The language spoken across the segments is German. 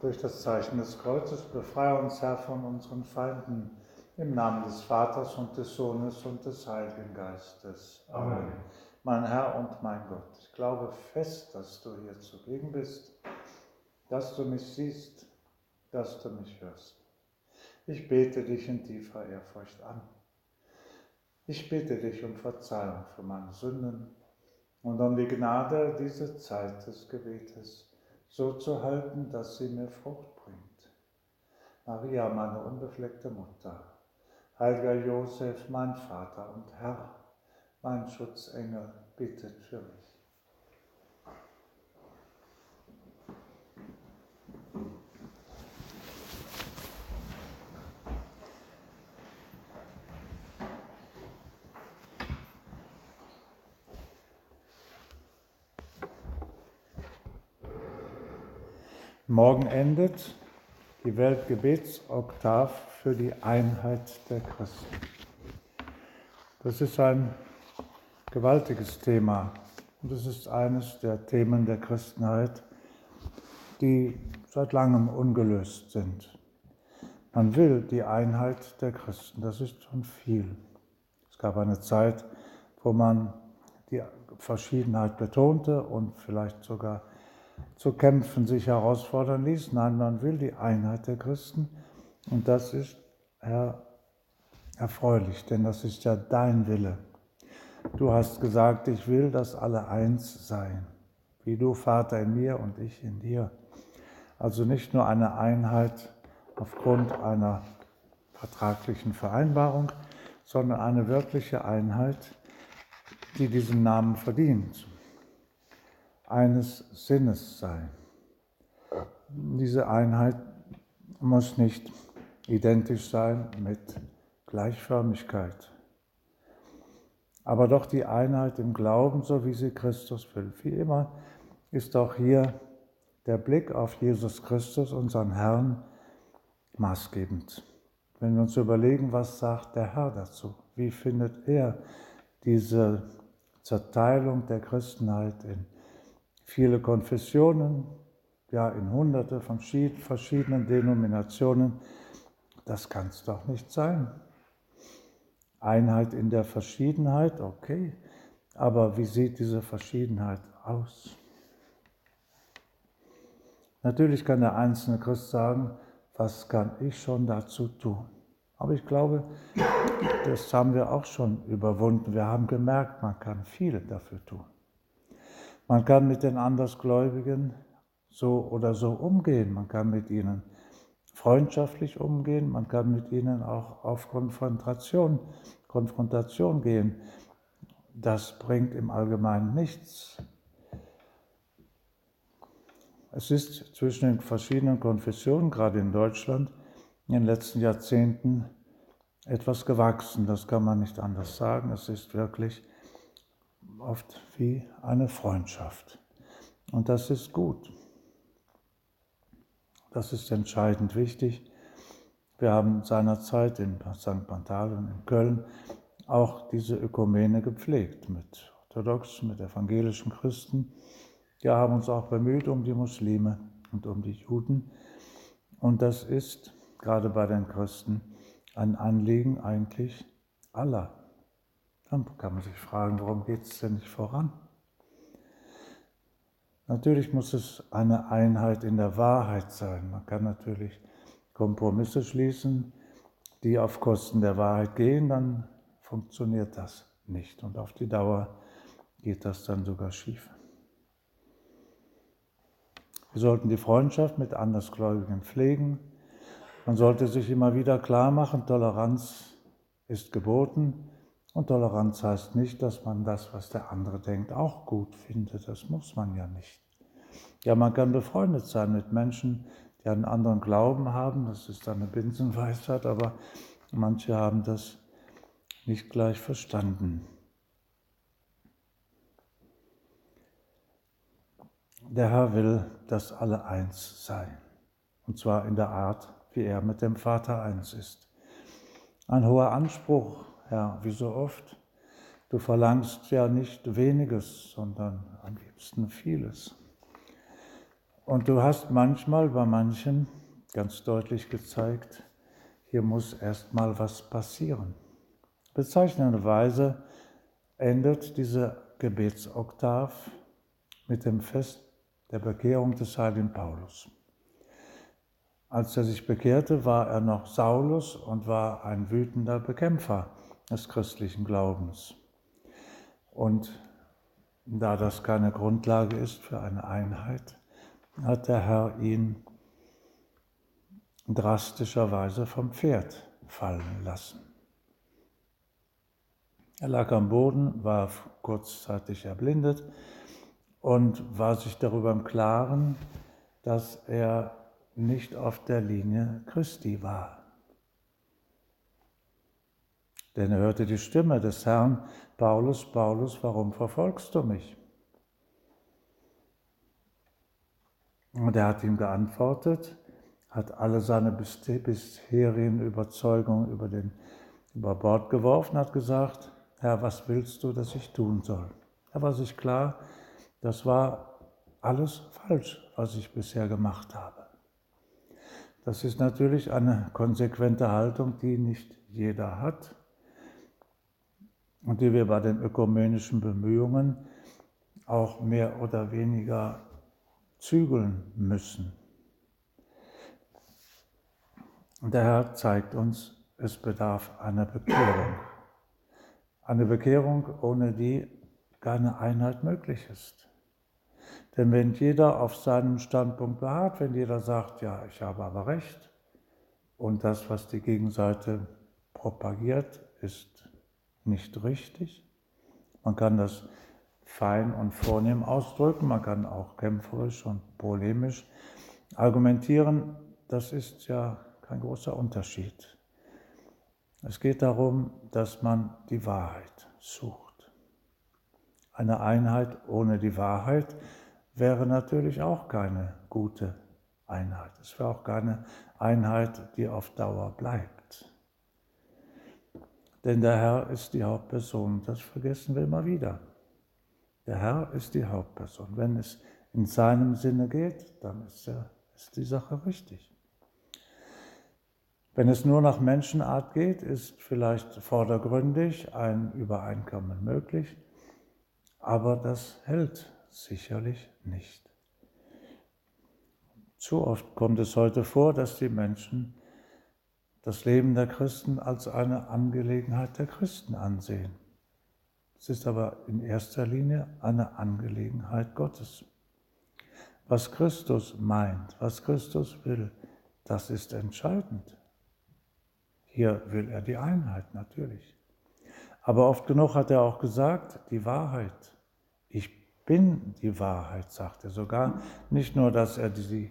Durch das Zeichen des Kreuzes befreie uns, Herr, von unseren Feinden. Im Namen des Vaters und des Sohnes und des Heiligen Geistes. Amen. Mein Herr und mein Gott, ich glaube fest, dass du hier zugegen bist, dass du mich siehst, dass du mich hörst. Ich bete dich in tiefer Ehrfurcht an. Ich bitte dich um Verzeihung für meine Sünden und um die Gnade, diese Zeit des Gebetes so zu halten, dass sie mir Frucht bringt. Maria, meine unbefleckte Mutter, heiliger Josef, mein Vater und Herr, mein Schutzengel, bittet für mich. Morgen endet die Weltgebetsoktav für die Einheit der Christen. Das ist ein gewaltiges Thema und es ist eines der Themen der Christenheit, die seit langem ungelöst sind. Man will die Einheit der Christen, das ist schon viel. Es gab eine Zeit, wo man die Verschiedenheit betonte und vielleicht sogar zu kämpfen sich herausfordern ließ. Nein, man will die Einheit der Christen und das ist, Herr, erfreulich, denn das ist ja dein Wille. Du hast gesagt, ich will, dass alle eins seien, wie du, Vater, in mir und ich in dir. Also nicht nur eine Einheit aufgrund einer vertraglichen Vereinbarung, sondern eine wirkliche Einheit, die diesen Namen verdient eines Sinnes sein. Diese Einheit muss nicht identisch sein mit Gleichförmigkeit, aber doch die Einheit im Glauben, so wie sie Christus will. Wie immer ist auch hier der Blick auf Jesus Christus, unseren Herrn, maßgebend. Wenn wir uns überlegen, was sagt der Herr dazu? Wie findet er diese Zerteilung der Christenheit in viele Konfessionen, ja in hunderte von verschiedenen Denominationen. Das kann es doch nicht sein. Einheit in der Verschiedenheit, okay, aber wie sieht diese Verschiedenheit aus? Natürlich kann der einzelne Christ sagen, was kann ich schon dazu tun? Aber ich glaube, das haben wir auch schon überwunden. Wir haben gemerkt, man kann viel dafür tun. Man kann mit den Andersgläubigen so oder so umgehen. Man kann mit ihnen freundschaftlich umgehen. Man kann mit ihnen auch auf Konfrontation, Konfrontation gehen. Das bringt im Allgemeinen nichts. Es ist zwischen den verschiedenen Konfessionen, gerade in Deutschland, in den letzten Jahrzehnten etwas gewachsen. Das kann man nicht anders sagen. Es ist wirklich oft wie eine Freundschaft. Und das ist gut. Das ist entscheidend wichtig. Wir haben seinerzeit in St. Pantalen in Köln auch diese Ökumene gepflegt mit orthodoxen, mit evangelischen Christen. Wir haben uns auch bemüht um die Muslime und um die Juden. Und das ist gerade bei den Christen ein Anliegen eigentlich aller. Dann kann man sich fragen, warum geht es denn nicht voran? Natürlich muss es eine Einheit in der Wahrheit sein. Man kann natürlich Kompromisse schließen, die auf Kosten der Wahrheit gehen, dann funktioniert das nicht. Und auf die Dauer geht das dann sogar schief. Wir sollten die Freundschaft mit Andersgläubigen pflegen. Man sollte sich immer wieder klar machen, Toleranz ist geboten. Und Toleranz heißt nicht, dass man das, was der andere denkt, auch gut findet. Das muss man ja nicht. Ja, man kann befreundet sein mit Menschen, die einen anderen Glauben haben. Das ist eine Binsenweisheit, aber manche haben das nicht gleich verstanden. Der Herr will, dass alle eins seien. Und zwar in der Art, wie er mit dem Vater eins ist. Ein hoher Anspruch Herr, wie so oft. Du verlangst ja nicht weniges, sondern am liebsten vieles. Und du hast manchmal bei manchen ganz deutlich gezeigt, hier muss erst mal was passieren. Bezeichnenderweise endet diese Gebetsoktav mit dem Fest der Bekehrung des heiligen Paulus. Als er sich bekehrte, war er noch Saulus und war ein wütender Bekämpfer des christlichen Glaubens. Und da das keine Grundlage ist für eine Einheit, hat der Herr ihn drastischerweise vom Pferd fallen lassen. Er lag am Boden, war kurzzeitig erblindet und war sich darüber im Klaren, dass er nicht auf der Linie Christi war. Denn er hörte die Stimme des Herrn, Paulus, Paulus, warum verfolgst du mich? Und er hat ihm geantwortet, hat alle seine bisherigen Überzeugungen über, den, über Bord geworfen, hat gesagt, Herr, was willst du, dass ich tun soll? Er war sich klar, das war alles falsch, was ich bisher gemacht habe. Das ist natürlich eine konsequente Haltung, die nicht jeder hat und die wir bei den ökumenischen Bemühungen auch mehr oder weniger zügeln müssen. Und der Herr zeigt uns, es bedarf einer Bekehrung. Eine Bekehrung, ohne die keine Einheit möglich ist. Denn wenn jeder auf seinem Standpunkt beharrt, wenn jeder sagt, ja, ich habe aber recht, und das, was die Gegenseite propagiert, ist nicht richtig, man kann das fein und vornehm ausdrücken, man kann auch kämpferisch und polemisch argumentieren, das ist ja kein großer Unterschied. Es geht darum, dass man die Wahrheit sucht. Eine Einheit ohne die Wahrheit wäre natürlich auch keine gute Einheit. Es wäre auch keine Einheit, die auf Dauer bleibt. Denn der Herr ist die Hauptperson, das vergessen wir immer wieder. Der Herr ist die Hauptperson. Wenn es in seinem Sinne geht, dann ist, er, ist die Sache richtig. Wenn es nur nach Menschenart geht, ist vielleicht vordergründig ein Übereinkommen möglich, aber das hält sicherlich nicht. Zu oft kommt es heute vor, dass die Menschen das Leben der Christen als eine Angelegenheit der Christen ansehen. Es ist aber in erster Linie eine Angelegenheit Gottes. Was Christus meint, was Christus will, das ist entscheidend. Hier will er die Einheit natürlich. Aber oft genug hat er auch gesagt, die Wahrheit. Ich bin die Wahrheit, sagt er sogar. Nicht nur, dass er sie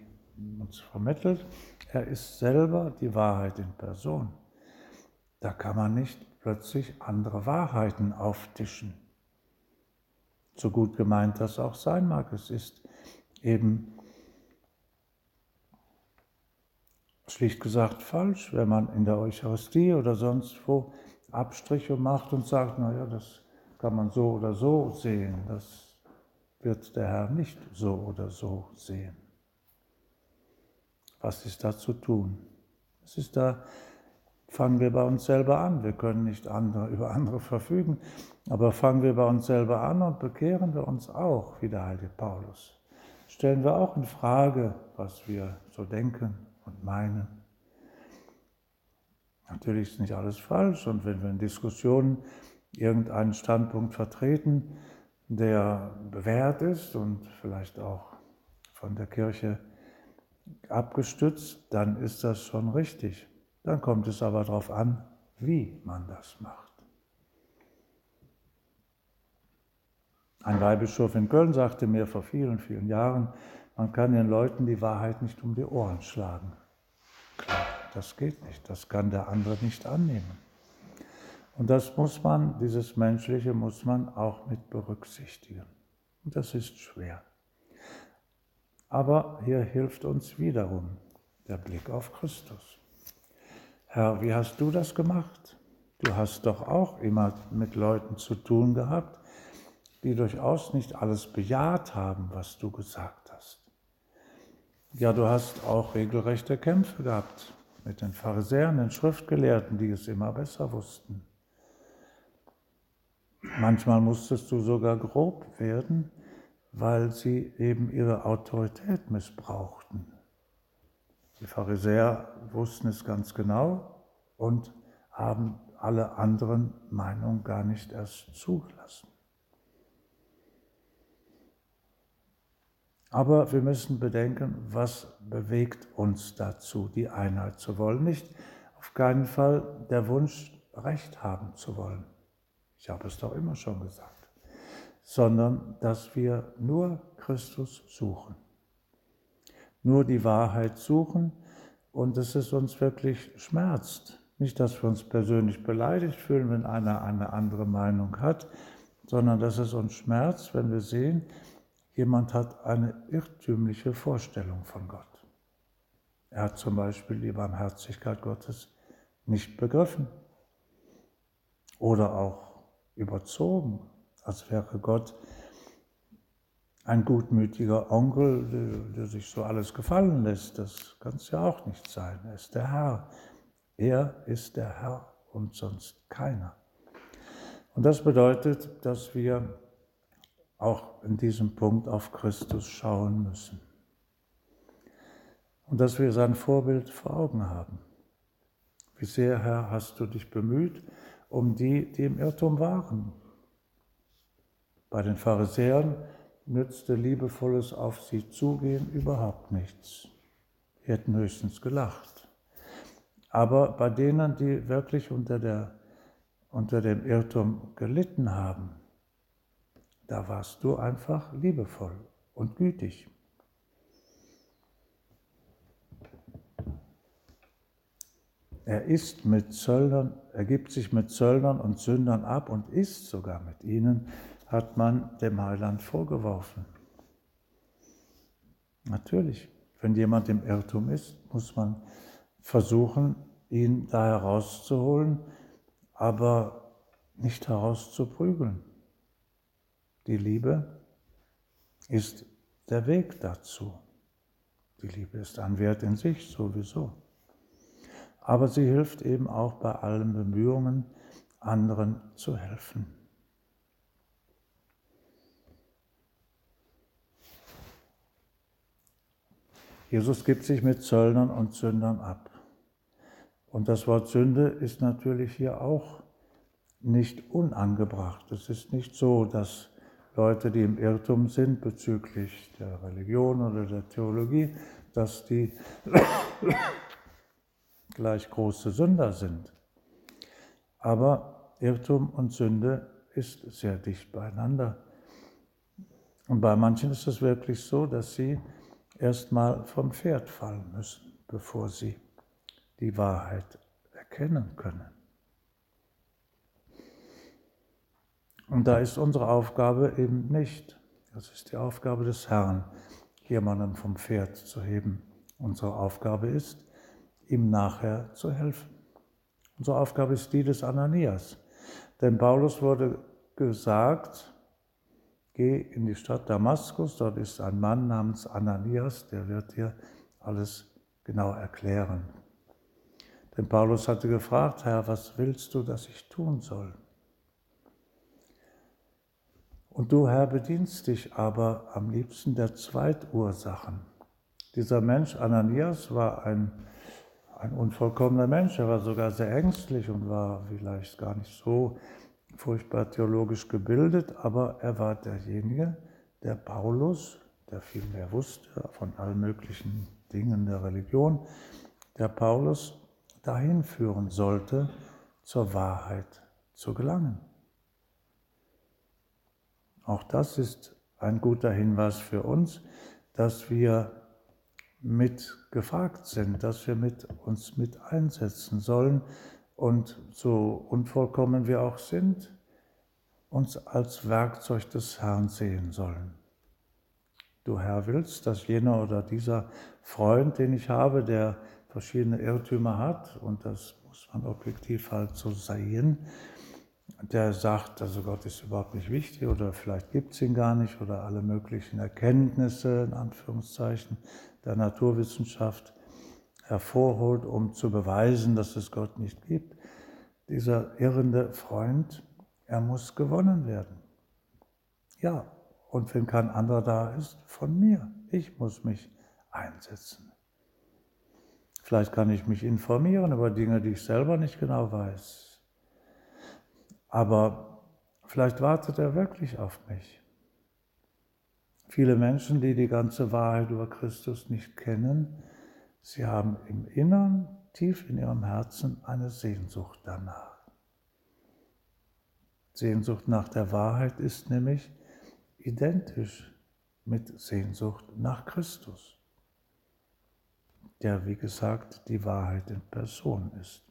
uns vermittelt, er ist selber die Wahrheit in Person. Da kann man nicht plötzlich andere Wahrheiten auftischen. So gut gemeint das auch sein mag, es ist eben schlicht gesagt falsch, wenn man in der Eucharistie oder sonst wo Abstriche macht und sagt, naja, das kann man so oder so sehen. Das wird der Herr nicht so oder so sehen. Was ist da zu tun? Es ist da, fangen wir bei uns selber an. Wir können nicht andere, über andere verfügen, aber fangen wir bei uns selber an und bekehren wir uns auch, wie der heilige Paulus. Stellen wir auch in Frage, was wir so denken, und meinen. Natürlich ist nicht alles falsch und wenn wir in Diskussionen irgendeinen Standpunkt vertreten, der bewährt ist und vielleicht auch von der Kirche abgestützt, dann ist das schon richtig. Dann kommt es aber darauf an, wie man das macht. Ein Weihbischof in Köln sagte mir vor vielen, vielen Jahren, man kann den Leuten die Wahrheit nicht um die Ohren schlagen. Klar, das geht nicht, das kann der andere nicht annehmen. Und das muss man, dieses Menschliche muss man auch mit berücksichtigen. Und das ist schwer. Aber hier hilft uns wiederum der Blick auf Christus. Herr, wie hast du das gemacht? Du hast doch auch immer mit Leuten zu tun gehabt, die durchaus nicht alles bejaht haben, was du gesagt hast. Ja, du hast auch regelrechte Kämpfe gehabt mit den Pharisäern, den Schriftgelehrten, die es immer besser wussten. Manchmal musstest du sogar grob werden, weil sie eben ihre Autorität missbrauchten. Die Pharisäer wussten es ganz genau und haben alle anderen Meinungen gar nicht erst zugelassen. Aber wir müssen bedenken, was bewegt uns dazu, die Einheit zu wollen. Nicht auf keinen Fall der Wunsch, Recht haben zu wollen. Ich habe es doch immer schon gesagt. Sondern dass wir nur Christus suchen. Nur die Wahrheit suchen und dass es uns wirklich schmerzt. Nicht, dass wir uns persönlich beleidigt fühlen, wenn einer eine andere Meinung hat, sondern dass es uns schmerzt, wenn wir sehen, Jemand hat eine irrtümliche Vorstellung von Gott. Er hat zum Beispiel die Barmherzigkeit Gottes nicht begriffen oder auch überzogen, als wäre Gott ein gutmütiger Onkel, der, sich so alles gefallen lässt. Das kann es ja auch nicht sein. Er ist der Herr. Er ist der Herr und sonst keiner. Und das bedeutet, dass wir auch in diesem Punkt auf Christus schauen müssen. Und dass wir sein Vorbild vor Augen haben. Wie sehr, Herr, hast du dich bemüht um die, die im Irrtum waren. Bei den Pharisäern nützte liebevolles Auf sie zugehen überhaupt nichts. Sie hätten höchstens gelacht. Aber bei denen, die wirklich unter, der, unter dem Irrtum gelitten haben, da warst du einfach liebevoll und gütig. Er ist mit Zöllnern, er gibt sich mit Zöllnern und Sündern ab und ist sogar mit ihnen, hat man dem Heiland vorgeworfen. Natürlich, wenn jemand im Irrtum ist, muss man versuchen, ihn da herauszuholen, aber nicht herauszuprügeln. Die Liebe ist der Weg dazu. Die Liebe ist ein Wert in sich sowieso. Aber sie hilft eben auch bei allen Bemühungen, anderen zu helfen. Jesus gibt sich mit Zöllnern und Sündern ab. Und das Wort Sünde ist natürlich hier auch nicht unangebracht. Es ist nicht so, dass Leute, die im Irrtum sind bezüglich der Religion oder der Theologie, dass die gleich große Sünder sind. Aber Irrtum und Sünde ist sehr dicht beieinander. Und bei manchen ist es wirklich so, dass sie erstmal vom Pferd fallen müssen, bevor sie die Wahrheit erkennen können. Und da ist unsere Aufgabe eben nicht, das ist die Aufgabe des Herrn, jemanden vom Pferd zu heben. Unsere Aufgabe ist, ihm nachher zu helfen. Unsere Aufgabe ist die des Ananias. Denn Paulus wurde gesagt, geh in die Stadt Damaskus, dort ist ein Mann namens Ananias, der wird dir alles genau erklären. Denn Paulus hatte gefragt, Herr, was willst du, dass ich tun soll? Und du, Herr, bedienst dich aber am liebsten der Zweitursachen. Dieser Mensch, Ananias, war ein, ein unvollkommener Mensch. Er war sogar sehr ängstlich und war vielleicht gar nicht so furchtbar theologisch gebildet, aber er war derjenige, der Paulus, der viel mehr wusste von allen möglichen Dingen der Religion, der Paulus dahin führen sollte, zur Wahrheit zu gelangen. Auch das ist ein guter Hinweis für uns, dass wir mit gefragt sind, dass wir mit uns mit einsetzen sollen und so unvollkommen wir auch sind, uns als Werkzeug des Herrn sehen sollen. Du Herr willst, dass jener oder dieser Freund, den ich habe, der verschiedene Irrtümer hat, und das muss man objektiv halt so sehen, der sagt, also Gott ist überhaupt nicht wichtig oder vielleicht gibt es ihn gar nicht oder alle möglichen Erkenntnisse, in Anführungszeichen, der Naturwissenschaft hervorholt, um zu beweisen, dass es Gott nicht gibt. Dieser irrende Freund, er muss gewonnen werden. Ja, und wenn kein anderer da ist, von mir. Ich muss mich einsetzen. Vielleicht kann ich mich informieren über Dinge, die ich selber nicht genau weiß. Aber vielleicht wartet er wirklich auf mich. Viele Menschen, die die ganze Wahrheit über Christus nicht kennen, sie haben im Innern, tief in ihrem Herzen eine Sehnsucht danach. Sehnsucht nach der Wahrheit ist nämlich identisch mit Sehnsucht nach Christus, der, wie gesagt, die Wahrheit in Person ist.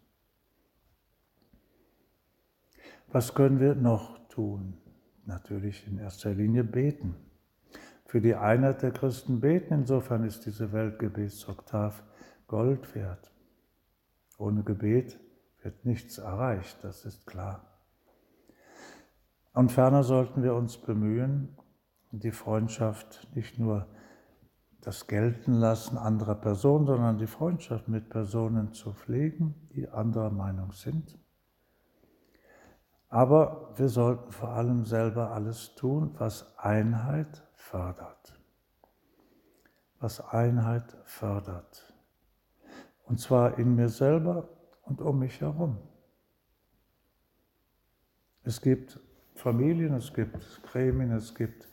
Was können wir noch tun? Natürlich in erster Linie beten. Für die Einheit der Christen beten, insofern ist diese Weltgebetsoktav Gold wert. Ohne Gebet wird nichts erreicht, das ist klar. Und ferner sollten wir uns bemühen, die Freundschaft nicht nur das Gelten lassen anderer Personen, sondern die Freundschaft mit Personen zu pflegen, die anderer Meinung sind. Aber wir sollten vor allem selber alles tun, was Einheit fördert. Was Einheit fördert. Und zwar in mir selber und um mich herum. Es gibt Familien, es gibt Gremien, es gibt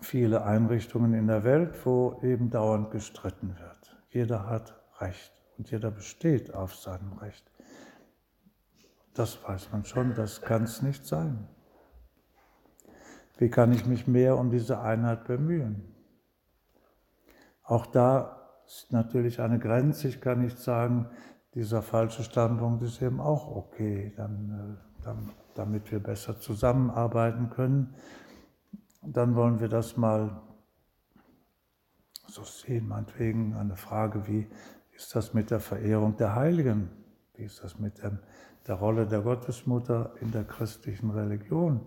viele Einrichtungen in der Welt, wo eben dauernd gestritten wird. Jeder hat Recht und jeder besteht auf seinem Recht. Das weiß man schon, das kann es nicht sein. Wie kann ich mich mehr um diese Einheit bemühen? Auch da ist natürlich eine Grenze. Ich kann nicht sagen, dieser falsche Standpunkt ist eben auch okay, äh, dann, damit wir besser zusammenarbeiten können dann wollen wir das mal so sehen, meinetwegen eine Frage wie, ist das mit der Verehrung der Heiligen? Wie ist das mit dem, der Rolle der Gottesmutter in der christlichen Religion?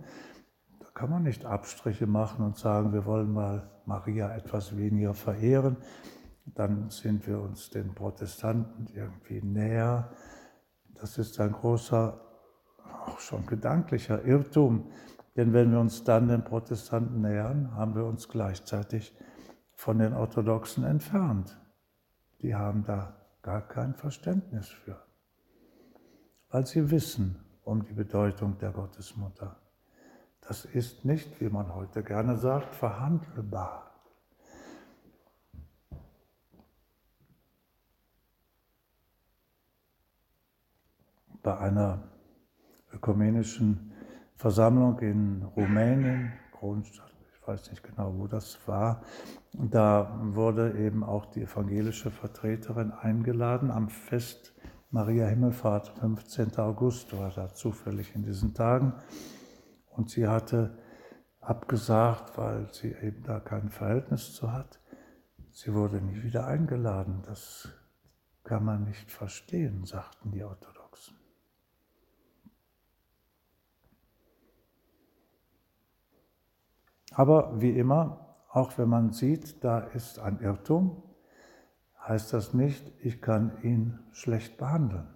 Da kann man nicht Abstriche machen und sagen, wir wollen mal Maria etwas weniger verehren. Dann sind wir uns den Protestanten irgendwie näher. Das ist ein großer, auch schon gedanklicher Irrtum. Denn wenn wir uns dann den Protestanten nähern, haben wir uns gleichzeitig von den Orthodoxen entfernt. Die haben da gar kein Verständnis für, weil sie wissen um die Bedeutung der Gottesmutter. Das ist nicht, wie man heute gerne sagt, verhandelbar. Bei einer ökumenischen Versammlung in Rumänien, Kronstadt, ich weiß nicht genau, wo das war. Da wurde eben auch die evangelische Vertreterin eingeladen am Fest Maria Himmelfahrt, 15. August war da zufällig in diesen Tagen. Und sie hatte abgesagt, weil sie eben da kein Verhältnis zu hat. Sie wurde nie wieder eingeladen. Das kann man nicht verstehen, sagten die Orthodoxen. Aber wie immer, auch wenn man sieht, da ist ein Irrtum, heißt das nicht, ich kann ihn schlecht behandeln.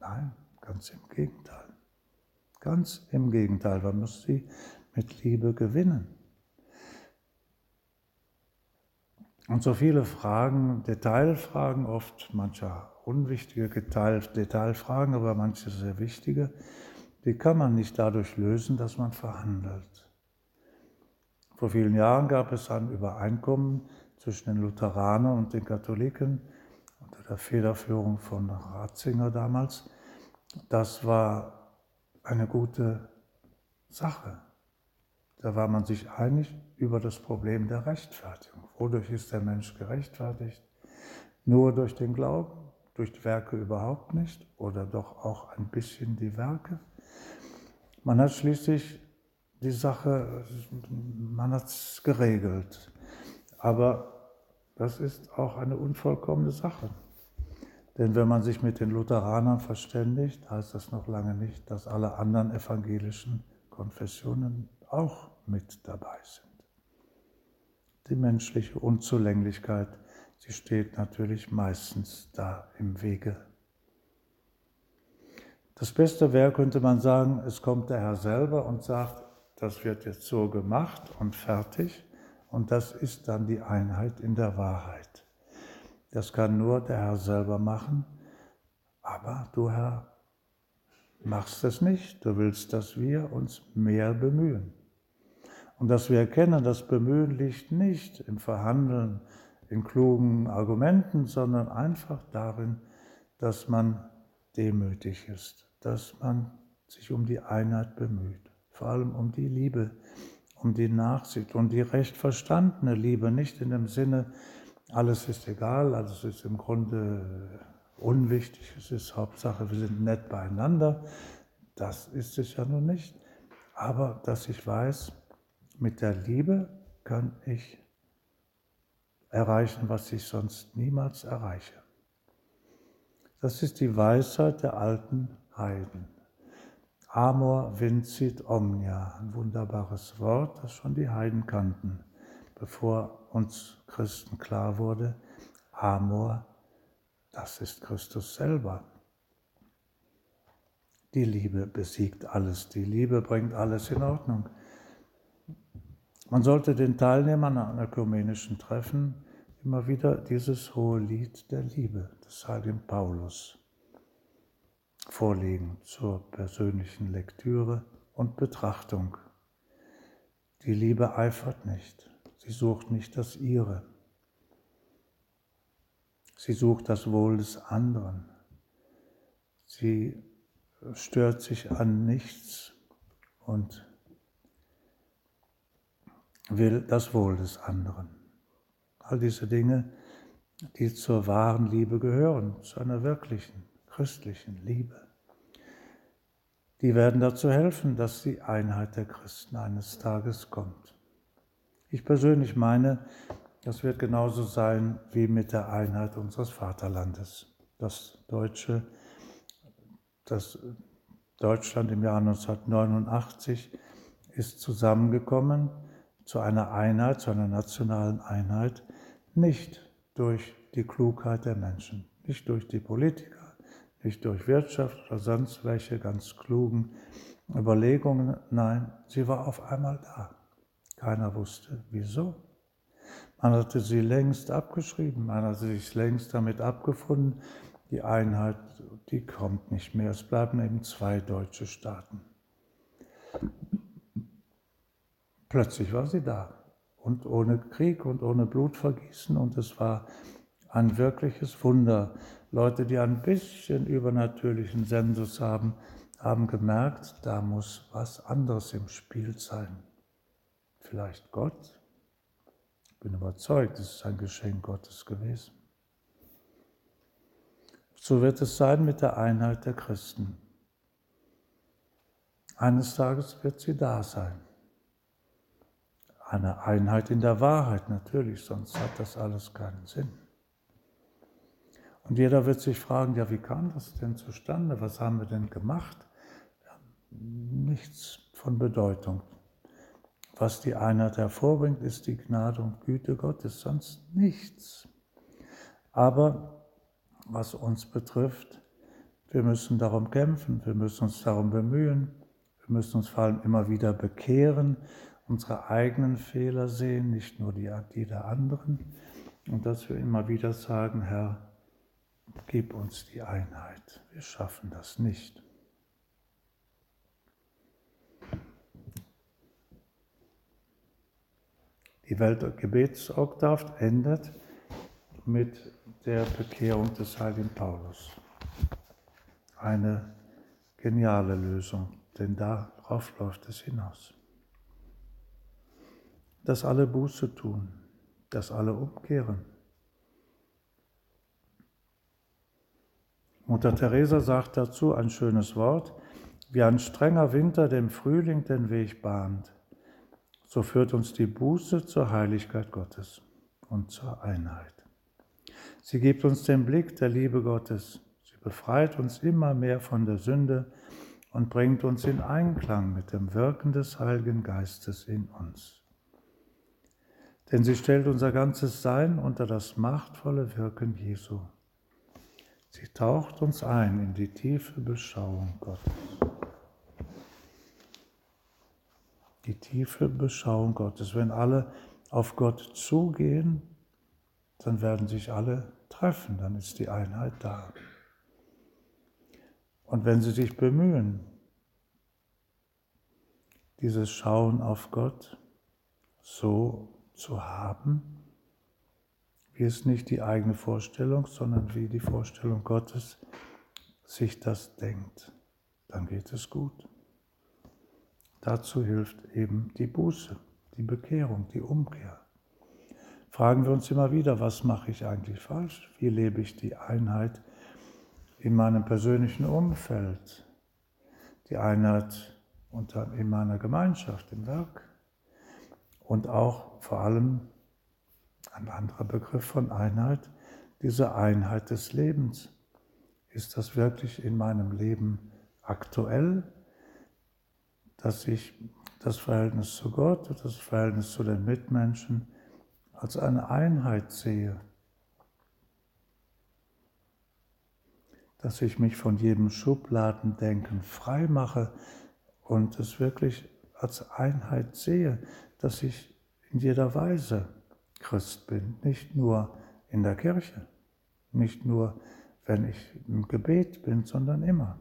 Nein, ganz im Gegenteil. Ganz im Gegenteil, man muss sie mit Liebe gewinnen. Und so viele Fragen, Detailfragen, oft mancher unwichtige Detailfragen, aber manche sehr wichtige, die kann man nicht dadurch lösen, dass man verhandelt. Vor vielen Jahren gab es ein Übereinkommen zwischen den Lutheranern und den Katholiken unter der Federführung von Ratzinger damals. Das war eine gute Sache. Da war man sich einig über das Problem der Rechtfertigung. Wodurch ist der Mensch gerechtfertigt? Nur durch den Glauben, durch die Werke überhaupt nicht oder doch auch ein bisschen die Werke? Man hat schließlich die Sache, man hat es geregelt. Aber das ist auch eine unvollkommene Sache. Denn wenn man sich mit den Lutheranern verständigt, heißt das noch lange nicht, dass alle anderen evangelischen Konfessionen auch mit dabei sind. Die menschliche Unzulänglichkeit, sie steht natürlich meistens da im Wege. Das Beste wäre, könnte man sagen, es kommt der Herr selber und sagt, das wird jetzt so gemacht und fertig. Und das ist dann die Einheit in der Wahrheit. Das kann nur der Herr selber machen. Aber du Herr machst es nicht. Du willst, dass wir uns mehr bemühen. Und dass wir erkennen, das Bemühen liegt nicht im Verhandeln, in klugen Argumenten, sondern einfach darin, dass man demütig ist, dass man sich um die Einheit bemüht, vor allem um die Liebe, um die Nachsicht und die recht verstandene Liebe, nicht in dem Sinne, alles ist egal, alles ist im Grunde unwichtig, es ist Hauptsache, wir sind nett beieinander. Das ist es ja nun nicht. Aber dass ich weiß, mit der Liebe kann ich erreichen, was ich sonst niemals erreiche. Das ist die Weisheit der alten Heiden. Amor vincit omnia, ein wunderbares Wort, das schon die Heiden kannten, bevor uns Christen klar wurde, Amor, das ist Christus selber. Die Liebe besiegt alles, die Liebe bringt alles in Ordnung. Man sollte den Teilnehmern an ökumenischen Treffen. Immer wieder dieses hohe Lied der Liebe des heiligen Paulus vorlegen zur persönlichen Lektüre und Betrachtung. Die Liebe eifert nicht, sie sucht nicht das ihre, sie sucht das Wohl des anderen, sie stört sich an nichts und will das Wohl des anderen. All diese Dinge, die zur wahren Liebe gehören, zu einer wirklichen christlichen Liebe. Die werden dazu helfen, dass die Einheit der Christen eines Tages kommt. Ich persönlich meine, das wird genauso sein wie mit der Einheit unseres Vaterlandes. Das Deutsche, das Deutschland im Jahr 1989 ist zusammengekommen zu einer Einheit, zu einer nationalen Einheit, nicht durch die Klugheit der Menschen, nicht durch die Politiker, nicht durch Wirtschaft oder sonst welche ganz klugen Überlegungen. Nein, sie war auf einmal da. Keiner wusste, wieso. Man hatte sie längst abgeschrieben, man hatte sich längst damit abgefunden, die Einheit, die kommt nicht mehr. Es bleiben eben zwei deutsche Staaten. Plötzlich war sie da und ohne Krieg und ohne Blutvergießen und es war ein wirkliches Wunder. Leute, die ein bisschen übernatürlichen Sensus haben, haben gemerkt, da muss was anderes im Spiel sein. Vielleicht Gott? Ich bin überzeugt, es ist ein Geschenk Gottes gewesen. So wird es sein mit der Einheit der Christen. Eines Tages wird sie da sein. Eine Einheit in der Wahrheit natürlich, sonst hat das alles keinen Sinn. Und jeder wird sich fragen, ja, wie kam das denn zustande? Was haben wir denn gemacht? Nichts von Bedeutung. Was die Einheit hervorbringt, ist die Gnade und Güte Gottes, sonst nichts. Aber was uns betrifft, wir müssen darum kämpfen, wir müssen uns darum bemühen, wir müssen uns vor allem immer wieder bekehren, unsere eigenen Fehler sehen, nicht nur die, die der anderen. Und dass wir immer wieder sagen, Herr, gib uns die Einheit. Wir schaffen das nicht. Die Weltgebetsoktav endet mit der Bekehrung des heiligen Paulus. Eine geniale Lösung, denn darauf läuft es hinaus. Dass alle Buße tun, dass alle umkehren Mutter Teresa sagt dazu ein schönes Wort, wie ein strenger Winter dem Frühling den Weg bahnt, so führt uns die Buße zur Heiligkeit Gottes und zur Einheit. Sie gibt uns den Blick der Liebe Gottes. Sie befreit uns immer mehr von der Sünde und bringt uns in Einklang mit dem Wirken des Heiligen Geistes in uns. Denn sie stellt unser ganzes Sein unter das machtvolle Wirken Jesu. Sie taucht uns ein in die tiefe Beschauung Gottes. Die tiefe Beschauung Gottes. Wenn alle auf Gott zugehen, dann werden sich alle treffen, dann ist die Einheit da. Und wenn sie sich bemühen, dieses Schauen auf Gott so zu haben, wie es nicht die eigene Vorstellung, sondern wie die Vorstellung Gottes sich das denkt, dann geht es gut. Dazu hilft eben die Buße, die Bekehrung, die Umkehr. Fragen wir uns immer wieder, was mache ich eigentlich falsch? Wie lebe ich die Einheit in meinem persönlichen Umfeld? Die Einheit in meiner Gemeinschaft, im Werk? Und auch vor allem ein anderer Begriff von Einheit, diese Einheit des Lebens. Ist das wirklich in meinem Leben aktuell, dass ich das Verhältnis zu Gott und das Verhältnis zu den Mitmenschen als eine Einheit sehe? Dass ich mich von jedem Schubladendenken frei mache und es wirklich als Einheit sehe, dass ich in jeder Weise Christ bin, nicht nur in der Kirche, nicht nur, wenn ich im Gebet bin, sondern immer.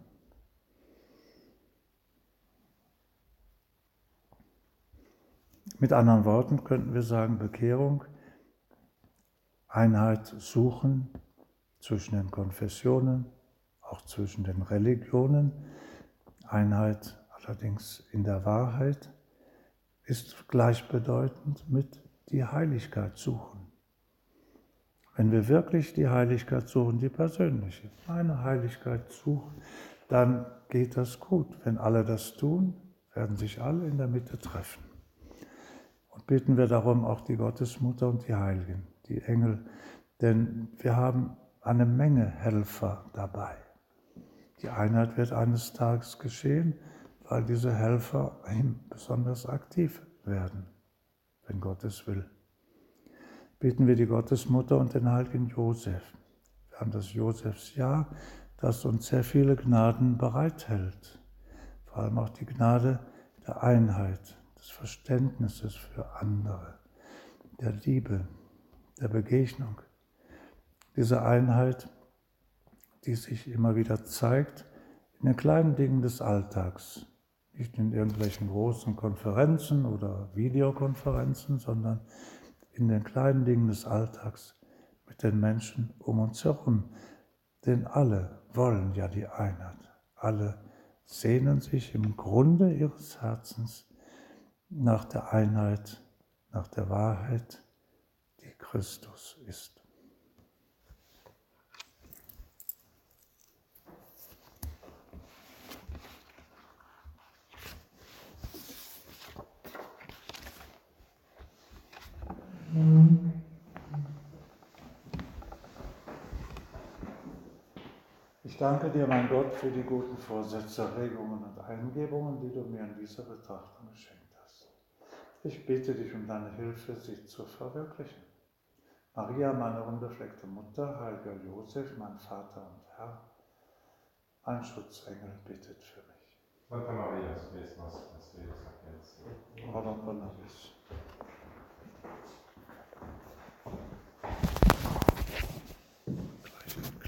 Mit anderen Worten könnten wir sagen, Bekehrung, Einheit suchen zwischen den Konfessionen, auch zwischen den Religionen, Einheit allerdings in der Wahrheit ist gleichbedeutend mit die Heiligkeit suchen. Wenn wir wirklich die Heiligkeit suchen, die persönliche, meine Heiligkeit suchen, dann geht das gut. Wenn alle das tun, werden sich alle in der Mitte treffen. Und bitten wir darum auch die Gottesmutter und die Heiligen, die Engel, denn wir haben eine Menge Helfer dabei. Die Einheit wird eines Tages geschehen, weil diese Helfer besonders aktiv werden, wenn Gott es will. Bitten wir die Gottesmutter und den heiligen Josef. Wir haben das Josefsjahr, das uns sehr viele Gnaden bereithält. Vor allem auch die Gnade der Einheit, des Verständnisses für andere, der Liebe, der Begegnung. Diese Einheit, die sich immer wieder zeigt in den kleinen Dingen des Alltags, nicht in irgendwelchen großen Konferenzen oder Videokonferenzen, sondern in den kleinen Dingen des Alltags mit den Menschen um uns herum. Denn alle wollen ja die Einheit. Alle sehnen sich im Grunde ihres Herzens nach der Einheit, nach der Wahrheit, die Christus ist. Ich danke dir, mein Gott, für die guten Vorsätze, Regungen und Eingebungen, die du mir in dieser Betrachtung geschenkt hast. Ich bitte dich um deine Hilfe, sie zu verwirklichen. Maria, meine unbefleckte Mutter, heiliger Josef, mein Vater und Herr, ein Schutzengel bittet für mich. Santa Maria, spes nostras, Deus, a